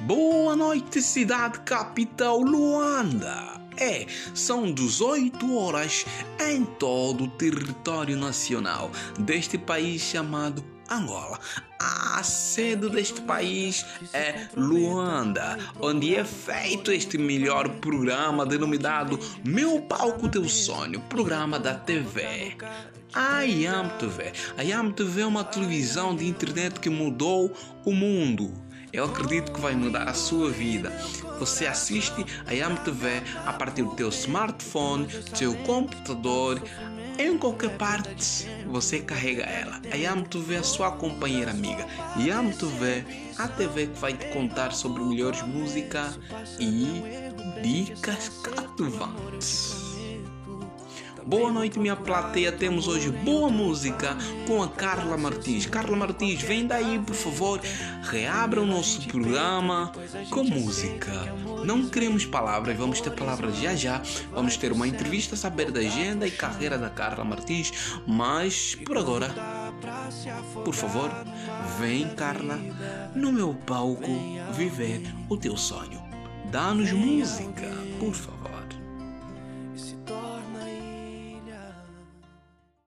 Boa noite, cidade capital Luanda. É, são 18 horas em todo o território nacional deste país chamado Angola. A sede deste país é Luanda, onde é feito este melhor programa denominado Meu Palco Teu Sonho, programa da TV. A IAM TV. IAM TV é uma televisão de internet que mudou o mundo eu acredito que vai mudar a sua vida. Você assiste a YAM TV a partir do teu smartphone, do teu computador, em qualquer parte você carrega ela. A YAM TV é a sua companheira amiga. YAM TV, a TV que vai te contar sobre melhores música e dicas cativantes. Boa noite, minha plateia. Temos hoje boa música com a Carla Martins. Carla Martins, vem daí, por favor. Reabra o nosso programa com música. Não queremos palavras, vamos ter palavras já já. Vamos ter uma entrevista, saber da agenda e carreira da Carla Martins. Mas por agora, por favor, vem, Carla, no meu palco viver o teu sonho. Dá-nos música, por favor.